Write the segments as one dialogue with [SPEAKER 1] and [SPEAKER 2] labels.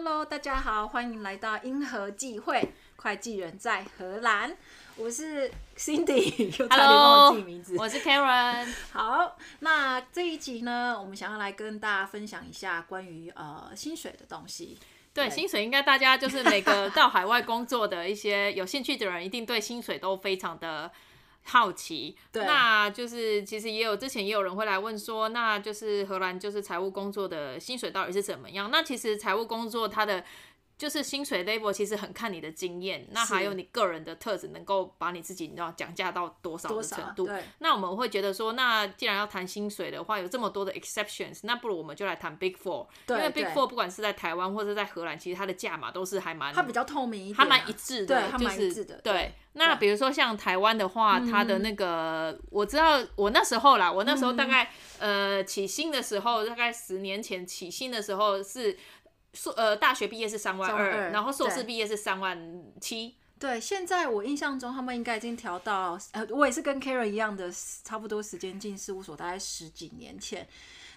[SPEAKER 1] Hello，大家好，欢迎来到英和际会会计人在荷兰。我是 Cindy，又差点忘记名字。
[SPEAKER 2] 我是 Karen。
[SPEAKER 1] 好，那这一集呢，我们想要来跟大家分享一下关于呃薪水的东西。
[SPEAKER 2] 对，对薪水，应该大家就是每个到海外工作的一些有兴趣的人，一定对薪水都非常的好奇。对，那就是其实也有之前也有人会来问说，那就是荷兰就是财务工作的薪水到底是怎么样？那其实财务工作它的。就是薪水 level 其实很看你的经验，那还有你个人的特质，能够把你自己你知道讲价到多少的程度。那我们会觉得说，那既然要谈薪水的话，有这么多的 exceptions，那不如我们就来谈 Big Four。因为 Big Four 不管是在台湾或者在荷兰，其实它的价码都是还蛮，
[SPEAKER 1] 它比较透明一点，
[SPEAKER 2] 还蛮一致的，
[SPEAKER 1] 它，蛮一致的。
[SPEAKER 2] 对，对那比如说像台湾的话，它的那个我知道，我那时候啦，我那时候大概、嗯、呃起薪的时候，大概十年前起薪的时候是。硕呃，大学毕业是三万二，然后硕士毕业是三万七。
[SPEAKER 1] 对，现在我印象中他们应该已经调到，呃，我也是跟 Karen 一样的，差不多时间进事务所，大概十几年前。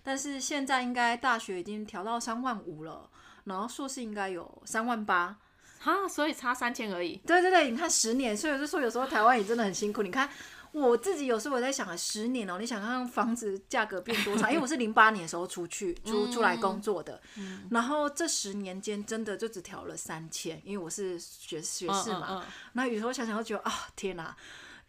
[SPEAKER 1] 但是现在应该大学已经调到三万五了，然后硕士应该有三万八，
[SPEAKER 2] 哈，所以差三千而已。
[SPEAKER 1] 对对对，你看十年，所以就说有时候台湾也真的很辛苦，你看。我自己有时候我在想啊，十年哦、喔，你想看看房子价格变多少？因为我是零八年的时候出去 出出来工作的，嗯、然后这十年间真的就只调了三千，因为我是学学士嘛。嗯嗯嗯、那有时候想想，就觉得啊，天哪，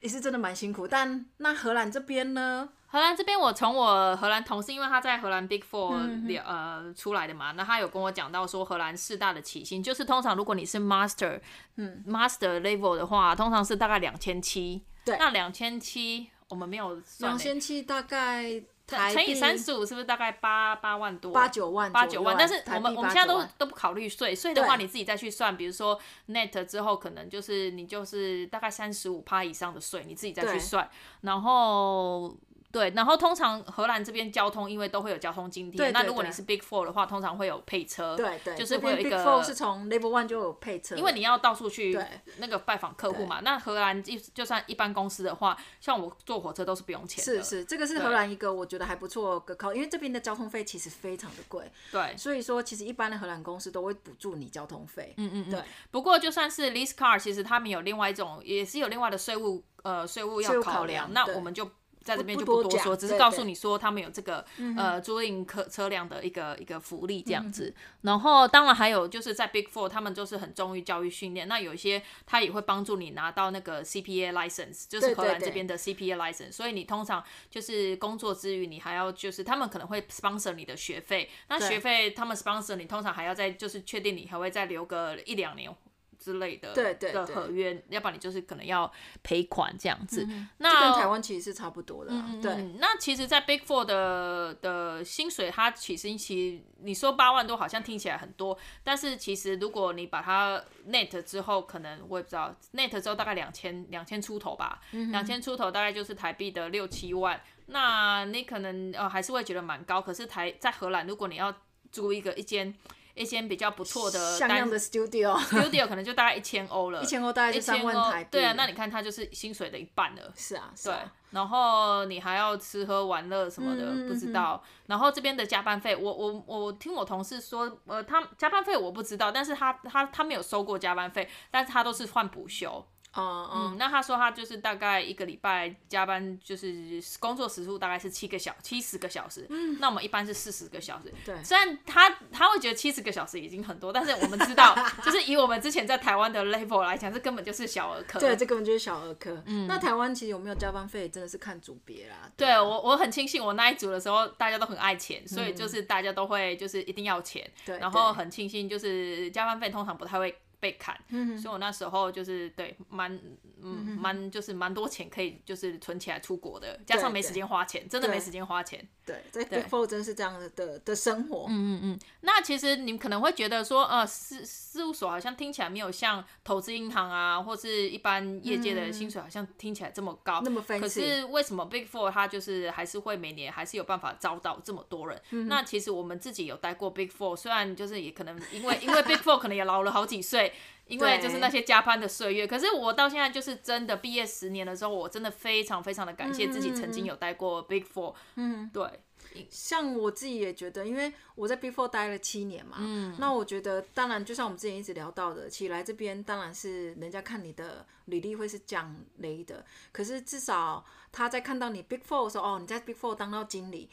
[SPEAKER 1] 也是真的蛮辛苦。但那荷兰这边呢？
[SPEAKER 2] 荷兰这边，我从我荷兰同事，因为他在荷兰 Big Four 了、嗯、呃出来的嘛，那他有跟我讲到说，荷兰四大的起薪，就是通常如果你是 Master，嗯，Master Level 的话，通常是大概两千七。对，那两千七我们没有算。两千七
[SPEAKER 1] 大概
[SPEAKER 2] 乘以三十五，是不是大概八八万多？
[SPEAKER 1] 八九万，
[SPEAKER 2] 八九万。但是我们我们现在都都不考虑税，税的话你自己再去算，比如说 net 之后可能就是你就是大概三十五趴以上的税，你自己再去算，然后。对，然后通常荷兰这边交通，因为都会有交通津贴。对对对，那如果你是 Big Four 的话，通常会有配车。对对，就是会有一个。
[SPEAKER 1] Big Four 是从 Level One 就有配车。
[SPEAKER 2] 因为你要到处去那个拜访客户嘛。那荷兰就就算一般公司的话，像我坐火车都是不用钱的。
[SPEAKER 1] 是是，这个是荷兰一个我觉得还不错的靠，因为这边的交通费其实非常的贵。对。所以说，其实一般的荷兰公司都会补助你交通费。嗯嗯对。
[SPEAKER 2] 不过就算是 lease car，其实他们有另外一种，也是有另外的税务呃税务要考量。那我们就。在这边就不多说，只是告诉你说他们有这个呃租赁客车辆的一个一个福利这样子。然后当然还有就是在 Big Four，他们就是很重于教育训练。那有一些他也会帮助你拿到那个 CPA license，就是荷兰这边的 CPA license。所以你通常就是工作之余，你还要就是他们可能会 sponsor 你的学费。那学费他们 sponsor 你，通常还要再就是确定你还会再留个一两年。之类的对对的合约，要不然你就是可能要赔款这样子。嗯、那
[SPEAKER 1] 跟台湾其实是差不多的、啊。嗯、对，
[SPEAKER 2] 那其实，在 Big Four 的的薪水，它起薪其你说八万多，好像听起来很多，但是其实如果你把它 net 之后，可能我也不知道 net 之后大概两千两千出头吧，两千、出头大概就是台币的六七万。那你可能呃还是会觉得蛮高，可是台在荷兰，如果你要租一个一间。一间比较不错的
[SPEAKER 1] 像样的 studio，studio
[SPEAKER 2] 可能就大概一千欧了，
[SPEAKER 1] 一千欧大概就三万台币。
[SPEAKER 2] 对啊，那你看它就是薪水的一半了。
[SPEAKER 1] 是啊，是啊。
[SPEAKER 2] 对，然后你还要吃喝玩乐什么的，嗯、不知道。然后这边的加班费，我我我听我同事说，呃，他加班费我不知道，但是他他他没有收过加班费，但是他都是换补休。哦，嗯，那他说他就是大概一个礼拜加班，就是工作时数大概是七个小七十个小时。嗯，那我们一般是四十个小时。对，虽然他他会觉得七十个小时已经很多，但是我们知道，就是以我们之前在台湾的 level 来讲，这根本就是小儿科。
[SPEAKER 1] 对，这根本就是小儿科。嗯，那台湾其实有没有加班费，真的是看组别啦。
[SPEAKER 2] 对，对我我很庆幸我那一组的时候大家都很爱钱，所以就是大家都会就是一定要钱。对，然后很庆幸就是加班费通常不太会。被砍，嗯、所以我那时候就是对蛮嗯蛮、就是蛮多钱可以就是存起来出国的，加上没时间花钱，对对真的没时间花钱。
[SPEAKER 1] 对，在 Big Four 真是这样的的的生活。
[SPEAKER 2] 嗯嗯嗯。那其实你们可能会觉得说，呃，事事务所好像听起来没有像投资银行啊，或是一般业界的薪水好像听起来这么高，嗯、那么 fancy。可是为什么 Big Four 它就是还是会每年还是有办法招到这么多人？嗯、那其实我们自己有待过 Big Four，虽然就是也可能因为因为 Big Four 可能也老了好几岁。因为就是那些加班的岁月。可是我到现在就是真的毕业十年的时候，我真的非常非常的感谢自己曾经有待过 Big Four。嗯，对。
[SPEAKER 1] 像我自己也觉得，因为我在 Big Four 待了七年嘛，嗯，那我觉得当然就像我们之前一直聊到的，起来这边当然是人家看你的履历会是讲雷的，可是至少他在看到你 Big Four 的时候，哦，你在 Big Four 当到经理。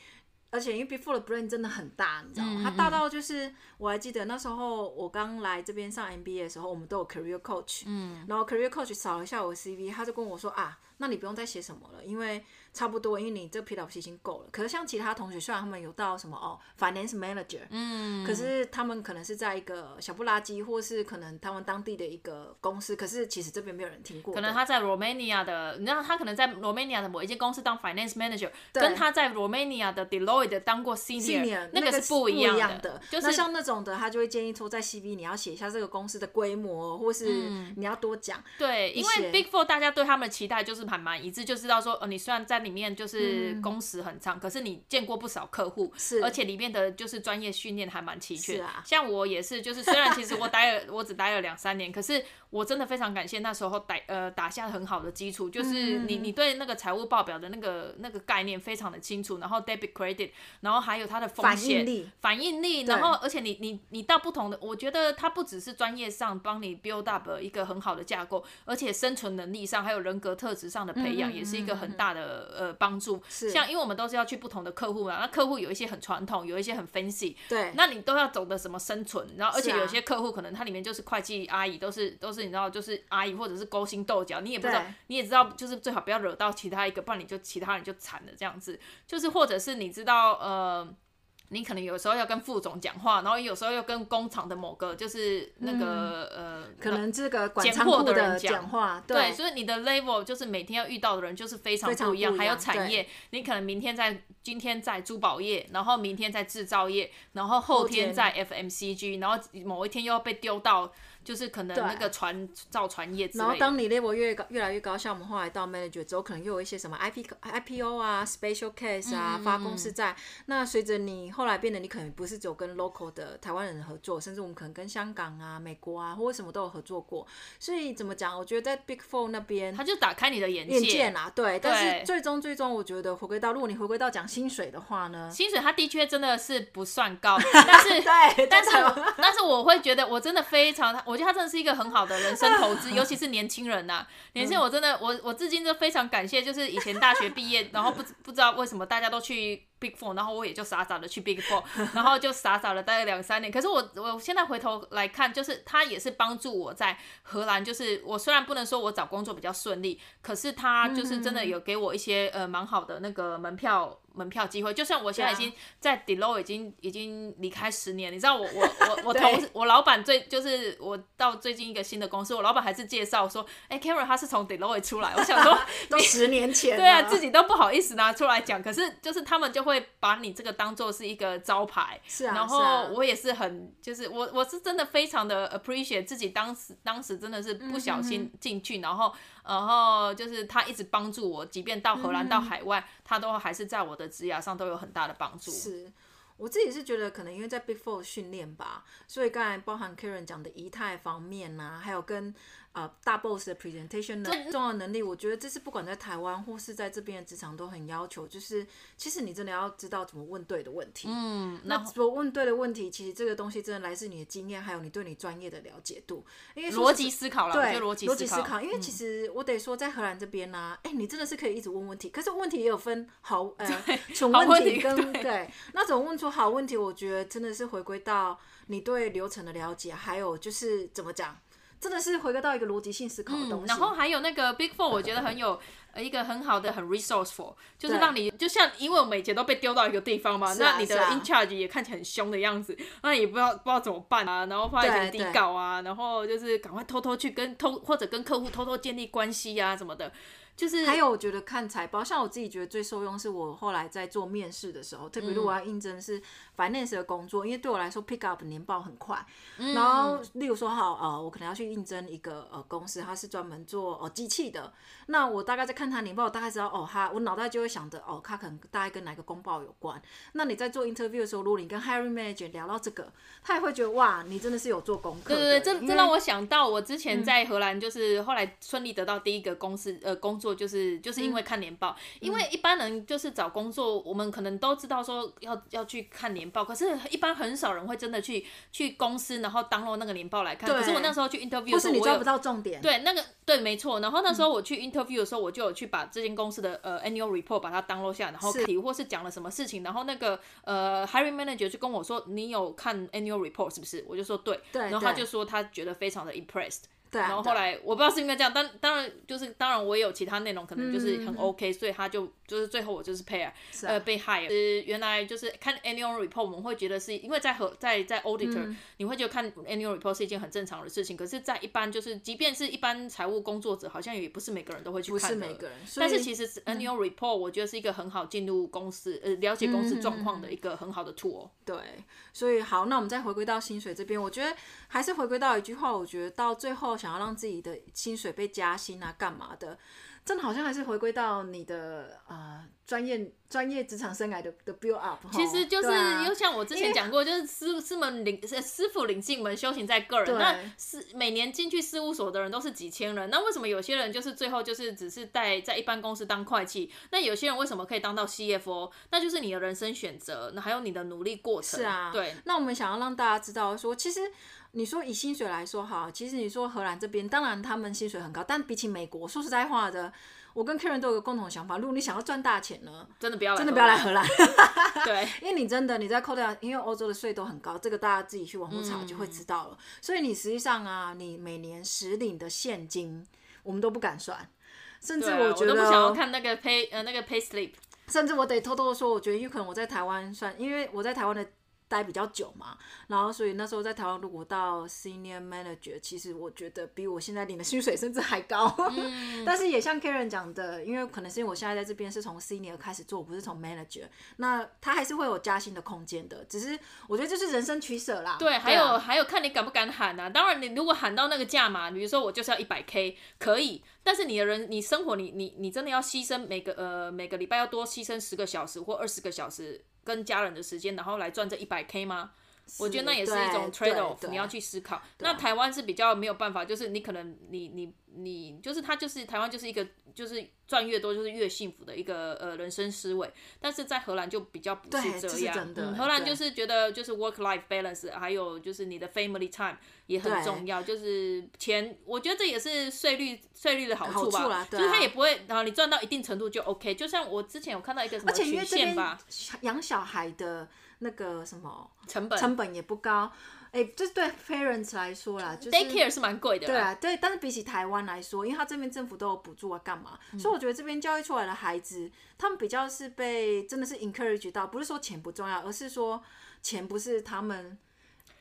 [SPEAKER 1] 而且因为 Four 的 brand 真的很大，你知道吗？它大到就是我还记得那时候我刚来这边上 MBA 的时候，我们都有 career coach，嗯，然后 career coach 扫了一下我 CV，他就跟我说啊，那你不用再写什么了，因为差不多，因为你这 PwC 已经够了。可是像其他同学，虽然他们有到什么哦 finance manager，嗯，可是他们可能是在一个小不拉几，或是可能他们当地的一个公司，可是其实这边没有人听过。
[SPEAKER 2] 可能他在 Romania 的，你知道他可能在 Romania 的某一间公司当 finance manager，跟他在 Romania 的 Deloitte 当过 senior，那个是不一样的。
[SPEAKER 1] 就是那像那种的，他就会建议说，在 CV 你要写一下这个公司的规模，或是你要多讲。
[SPEAKER 2] 对，因为 Big Four 大家对他们的期待就是还蛮一致，就知道说，哦，你虽然在里面就是工时很长，可是你见过不少客户，是，而且里面的就是专业训练还蛮齐全。是啊，像我也是，就是虽然其实我待了，我只待了两三年，可是我真的非常感谢那时候打呃打下很好的基础，就是你你对那个财务报表的那个那个概念非常的清楚，然后 debit credit，然后还有它的风险反应力，然后而且你你你到不同的，我觉得它不只是专业上帮你 build up 一个很好的架构，而且生存能力上还有人格特质上的培养也是一个很大的呃帮助。像因为我们都是要去不同的客户嘛，那客户有一些很传统，有一些很 fancy，对，那你都要懂得什么生存，然后而且有些客户可能它里面就是会计阿姨，都是都是你知道就是阿姨或者是勾心斗角，你也不知道，你也知道就是最好不要惹到其他一个，不然你就其他人就惨了这样子，就是或者是你知道呃。你可能有时候要跟副总讲话，然后有时候又跟工厂的某个就是那个、嗯、呃，
[SPEAKER 1] 可能这个管仓库的人讲话，对，
[SPEAKER 2] 对，所以你的 level 就是每天要遇到的人就是非常不一样，一样还有产业，你可能明天在今天在珠宝业，然后明天在制造业，然后后天在 FMCG，然后某一天又要被丢到。就是可能那个船造船业，
[SPEAKER 1] 然后当你 level 越高越来越高，像我们后来到 manager 之后，可能又有一些什么 IP IPO 啊，special case 啊，嗯、发公司债。那随着你后来变得，你可能不是只有跟 local 的台湾人合作，甚至我们可能跟香港啊、美国啊，或者什么都有合作过。所以怎么讲？我觉得在 Big Four 那边，
[SPEAKER 2] 他就打开你的眼界，
[SPEAKER 1] 眼界啊。对，但是最终最终，我觉得回归到，如果你回归到讲薪水的话呢？
[SPEAKER 2] 薪水它的确真的是不算高，但是对，但是但是我会觉得，我真的非常，我觉得他真的是一个很好。的人生投资，尤其是年轻人呐、啊。年轻人，我真的，我我至今都非常感谢，就是以前大学毕业，然后不不知道为什么大家都去。Big Four，然后我也就傻傻的去 Big Four，然后就傻傻的待了两三年。可是我我现在回头来看，就是他也是帮助我在荷兰，就是我虽然不能说我找工作比较顺利，可是他就是真的有给我一些呃蛮好的那个门票门票机会。就像我现在已经在 Deloitte 已经已经离开十年，你知道我我 我我同事我老板最就是我到最近一个新的公司，我老板还是介绍说，哎、欸、Karen 他是从 Deloitte 出来，我想说
[SPEAKER 1] 都十年前，
[SPEAKER 2] 对啊，自己都不好意思拿出来讲，可是就是他们就会。会把你这个当做是一个招牌，是啊，然后我也是很，就是我我是真的非常的 appreciate 自己当时当时真的是不小心进去，嗯、然后然后就是他一直帮助我，即便到荷兰到海外，嗯、他都还是在我的职涯上都有很大的帮助。
[SPEAKER 1] 是，我自己是觉得可能因为在 Big Four 训练吧，所以刚才包含 Karen 讲的仪态方面呐、啊，还有跟。啊、呃，大 boss 的 presentation 的重要能力，我觉得这是不管在台湾或是在这边的职场都很要求。就是其实你真的要知道怎么问对的问题。嗯，那怎么问对的问题，其实这个东西真的来自你的经验，还有你对你专业的了解度。因为
[SPEAKER 2] 逻辑思考了，
[SPEAKER 1] 对，
[SPEAKER 2] 逻辑思考。
[SPEAKER 1] 因为其实我得说，在荷兰这边呢、啊，哎、嗯欸，你真的是可以一直问问题。可是问题也有分好呃 蠢问题跟对，对，那怎么问出好问题？我觉得真的是回归到你对流程的了解，还有就是怎么讲。真的是回归到一个逻辑性思考的东西。嗯，
[SPEAKER 2] 然后还有那个 Big Four，我觉得很有一个很好的很 resourceful，就是让你就像因为我每节都被丢到一个地方嘛，那你的 in charge 也看起来很凶的样子，那也不知道不知道怎么办啊，然后发一点底稿啊，然后就是赶快偷偷去跟偷或者跟客户偷偷建立关系啊什么的。就是
[SPEAKER 1] 还有，我觉得看财报，像我自己觉得最受用是我后来在做面试的时候，特别如果我要应征是 finance 的工作，因为对我来说 pick up 年报很快。然后，例如说好，呃，我可能要去应征一个呃公司，它是专门做呃机器的。那我大概在看看他年报，我大概知道哦，他我脑袋就会想着哦，他可能大概跟哪个公报有关。那你在做 interview 的时候，如果你跟 hiring manager 聊到这个，他也会觉得哇，你真的是有做功课。
[SPEAKER 2] 对对对，这这让我想到我之前在荷兰，就是后来顺利得到第一个公司呃工作，就是就是因为看年报。嗯、因为一般人就是找工作，我们可能都知道说要要去看年报，可是一般很少人会真的去去公司，然后 download 那个年报来看。可是我那时候去 interview 的时候，我
[SPEAKER 1] 抓不到重点。
[SPEAKER 2] 对，那个对，没错。然后那时候我去 interview 的时候，我就有去把这间公司的呃 annual report 把它 download 下，然后提或是讲了什么事情，然后那个呃 hiring manager 就跟我说，你有看 annual report 是不是？我就说对，
[SPEAKER 1] 对，
[SPEAKER 2] 然后他就说他觉得非常的 impressed。
[SPEAKER 1] 对啊，
[SPEAKER 2] 然后后来我不知道是因为这样，当当然就是当然我也有其他内容可能就是很 OK，、嗯、所以他就就是最后我就是 pair、啊、呃被 hire。呃原来就是看 annual report，我们会觉得是因为在和在在 auditor，、嗯、你会觉得看 annual report 是一件很正常的事情。可是，在一般就是即便是一般财务工作者，好像也不是每个人都会去看的。
[SPEAKER 1] 不是每个人。
[SPEAKER 2] 但是其实 annual report 我觉得是一个很好进入公司呃了解公司状况的一个很好的 tool。
[SPEAKER 1] 对，所以好，那我们再回归到薪水这边，我觉得还是回归到一句话，我觉得到最后想要让自己的。薪水被加薪啊，干嘛的？真的好像还是回归到你的啊专业专业职场生涯的的 build up。
[SPEAKER 2] 其实就是又像我之前讲过，就是师师门领师傅领进门，修行在个人。那是每年进去事务所的人都是几千人，那为什么有些人就是最后就是只是在在一般公司当会计？那有些人为什么可以当到 CFO？那就是你的人生选择，那还有你的努力过程。
[SPEAKER 1] 是啊，对。那我们想要让大家知道说，其实。你说以薪水来说哈，其实你说荷兰这边，当然他们薪水很高，但比起美国，说实在话的，我跟 Karen 都有个共同的想法，如果你想要赚大钱呢，
[SPEAKER 2] 真的不要来，
[SPEAKER 1] 真的不要来荷兰。
[SPEAKER 2] 对，
[SPEAKER 1] 因为你真的你在扣掉，因为欧洲的税都很高，这个大家自己去网络查就会知道了。嗯、所以你实际上啊，你每年实领的现金，我们都不敢算，甚至我觉得、啊、我都
[SPEAKER 2] 不想要看那个 pay 呃那个 pay slip，
[SPEAKER 1] 甚至我得偷偷的说，我觉得有可能我在台湾算，因为我在台湾的。待比较久嘛，然后所以那时候在台湾，如果到 senior manager，其实我觉得比我现在领的薪水甚至还高。嗯、但是也像 Karen 讲的，因为可能是因为我现在在这边是从 senior 开始做，不是从 manager，那他还是会有加薪的空间的。只是我觉得这是人生取舍啦。
[SPEAKER 2] 对，还有、啊、还有看你敢不敢喊啊。当然，你如果喊到那个价嘛，比如说我就是要一百 k，可以。但是你的人，你生活，你你你真的要牺牲每个呃每个礼拜要多牺牲十个小时或二十个小时跟家人的时间，然后来赚这一百 K 吗？我觉得那也是一种 trade off，你要去思考。那台湾是比较没有办法，就是你可能你你你就是他就是台湾就是一个就是赚越多就是越幸福的一个呃人生思维，但是在荷兰就比较不是这样。荷兰就是觉得就是 work life balance，还有就是你的 family time 也很重要，就是钱，我觉得这也是税率税率的好处吧，就是他也不会然后你赚到一定程度就 OK。就像我之前有看到一个什么曲线吧，
[SPEAKER 1] 养小孩的。那个什么
[SPEAKER 2] 成本
[SPEAKER 1] 成本也不高，哎、欸，这对 parents 来说啦，就是
[SPEAKER 2] daycare 是蛮贵的，
[SPEAKER 1] 对啊，对，但是比起台湾来说，因为他这边政府都有补助啊，干嘛？嗯、所以我觉得这边教育出来的孩子，他们比较是被真的是 encourage 到，不是说钱不重要，而是说钱不是他们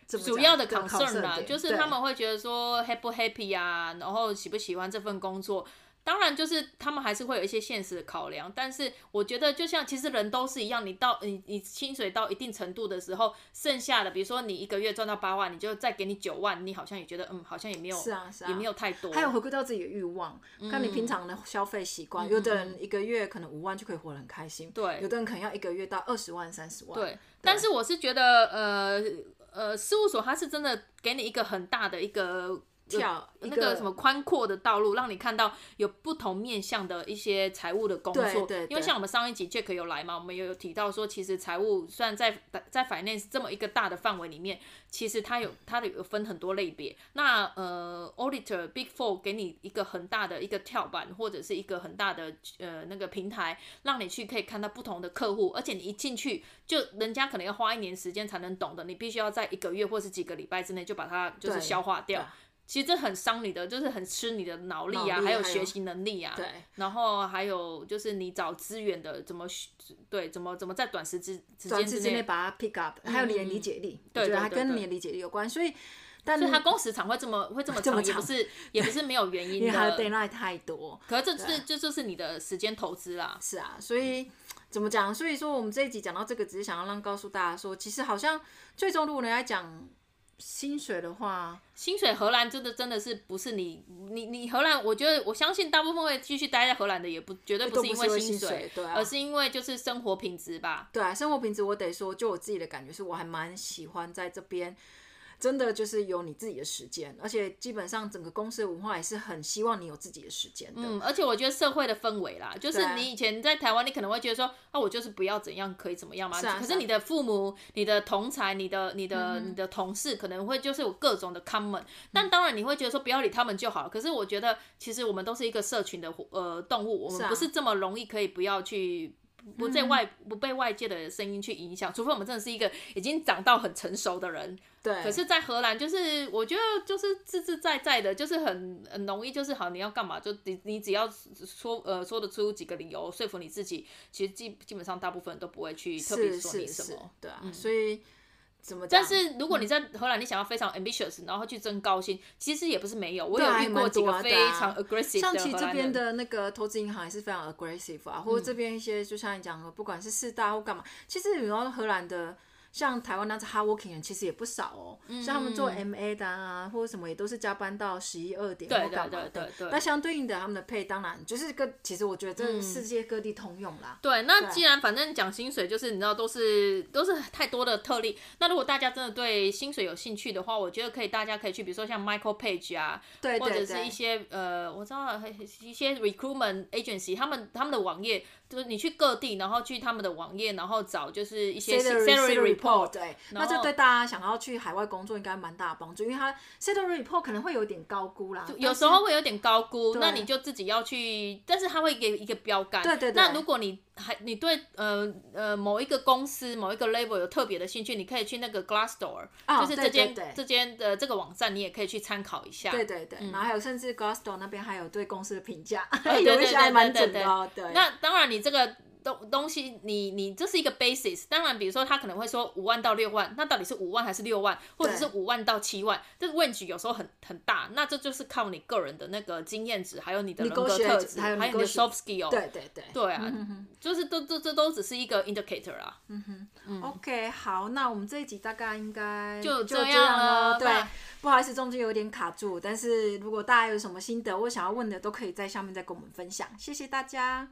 [SPEAKER 2] 主要的 concern 啊，就是他们会觉得说 happy 不 happy 啊，然后喜不喜欢这份工作。当然，就是他们还是会有一些现实的考量，但是我觉得，就像其实人都是一样，你到你你薪水到一定程度的时候，剩下的，比如说你一个月赚到八万，你就再给你九万，你好像也觉得，嗯，好像也没有，
[SPEAKER 1] 是啊，是啊，
[SPEAKER 2] 也没有太多。
[SPEAKER 1] 还有回归到自己的欲望，看你平常的消费习惯。嗯、有的人一个月可能五万就可以活得很开心，对，有的人可能要一个月到二十万、三十万。对，对，
[SPEAKER 2] 但是我是觉得，呃呃，事务所它是真的给你一个很大的一个。跳那个什么宽阔的道路，让你看到有不同面向的一些财务的工作。对对对，因为像我们上一集 Jack 有来嘛，我们也有提到说，其实财务虽然在在 Finance 这么一个大的范围里面，其实它有它的有分很多类别。那呃，Auditor Big Four 给你一个很大的一个跳板，或者是一个很大的呃那个平台，让你去可以看到不同的客户，而且你一进去就人家可能要花一年时间才能懂的，你必须要在一个月或是几个礼拜之内就把它就是消化掉。其实这很伤你的，就是很吃你的脑力啊，力还有学习能力啊。对。然后还有就是你找资源的怎么对，怎么怎么在短时之
[SPEAKER 1] 短时之内把它 pick up，还有你的理解力，嗯、对，对，对，对，还跟你的理解力有关。所以，但是
[SPEAKER 2] 他工时长会这么会 这么长，也不是也不是没有原因的。因为他的
[SPEAKER 1] deadline 太多。
[SPEAKER 2] 可是这是这就是你的时间投资啦。
[SPEAKER 1] 是啊，所以怎么讲？所以说我们这一集讲到这个，只是想要让告诉大家说，其实好像最终如果人家讲。薪水的话，
[SPEAKER 2] 薪水荷兰真的真的是不是你你你荷兰，我觉得我相信大部分会继续待在荷兰的也不绝对不是因为薪水，
[SPEAKER 1] 对啊，
[SPEAKER 2] 而是因为就是生活品质吧。
[SPEAKER 1] 对啊，生活品质我得说，就我自己的感觉是，我还蛮喜欢在这边。真的就是有你自己的时间，而且基本上整个公司的文化也是很希望你有自己的时间的。
[SPEAKER 2] 嗯，而且我觉得社会的氛围啦，就是你以前在台湾，你可能会觉得说，啊，我就是不要怎样可以怎么样嘛。是啊。可是你的父母、你的同才、你的、你的、你的同事可能会就是有各种的 common，但当然你会觉得说不要理他们就好了。可是我觉得其实我们都是一个社群的呃动物，我们不是这么容易可以不要去。不在外不被外界的声音去影响，除非我们真的是一个已经长到很成熟的人。
[SPEAKER 1] 对。
[SPEAKER 2] 可是，在荷兰，就是我觉得就是自自在在的，就是很很容易，就是好你要干嘛，就你你只要说呃说得出几个理由说服你自己，其实基基本上大部分人都不会去特别说你什
[SPEAKER 1] 么。对啊，嗯、所以。
[SPEAKER 2] 但是如果你在荷兰，你想要非常 ambitious，然后去争高薪，其实也不是没有。我有遇过几个非常 aggressive 的。
[SPEAKER 1] 像其实这边的那个投资银行也是非常 aggressive 啊，或者这边一些就像你讲的，不管是四大或干嘛，其实比如说荷兰的。像台湾那样子 hardworking 人其实也不少哦，嗯、像他们做 MA 的啊，或者什么也都是加班到十一二点，对对对对对。那相对应的，他们的 pay 当然就是个，其实我觉得世界各地通用啦。
[SPEAKER 2] 嗯、对，那既然反正讲薪水，就是你知道都是都是太多的特例。那如果大家真的对薪水有兴趣的话，我觉得可以，大家可以去，比如说像 Michael Page 啊，
[SPEAKER 1] 对对对，
[SPEAKER 2] 或者是一些呃，我知道一些 recruitment agency，他们他们的网页。就是你去各地，然后去他们的网页，然后找就是一些 salary report，
[SPEAKER 1] 对，那这对大家想要去海外工作应该蛮大的帮助，因为它 salary report 可能会有点高估啦，
[SPEAKER 2] 有时候会有点高估，那你就自己要去，但是它会给一个标杆，
[SPEAKER 1] 对对对，
[SPEAKER 2] 那如果你还你对呃呃某一个公司某一个 level 有特别的兴趣，你可以去那个 Glassdoor，就是这间这间的这个网站，你也可以去参考一下，
[SPEAKER 1] 对对对，然后还有甚至 Glassdoor 那边还有对公司的评价，有一些还蛮准的，对，
[SPEAKER 2] 那当然你这个。东东西，你你这是一个 basis，当然，比如说他可能会说五万到六万，那到底是五万还是六万，或者是五万到七万？这个 range 有时候很很大，那这就是靠你个人的那个经验值，还有你的人格特质，还有你的 soft skill。
[SPEAKER 1] 对对对。
[SPEAKER 2] 对啊，就是都都这都只是一个 indicator 啊。
[SPEAKER 1] 嗯哼。OK，好，那我们这一集大概应该
[SPEAKER 2] 就这样了。
[SPEAKER 1] 对，不好意思，中间有点卡住，但是如果大家有什么心得或想要问的，都可以在下面再跟我们分享。谢谢大家。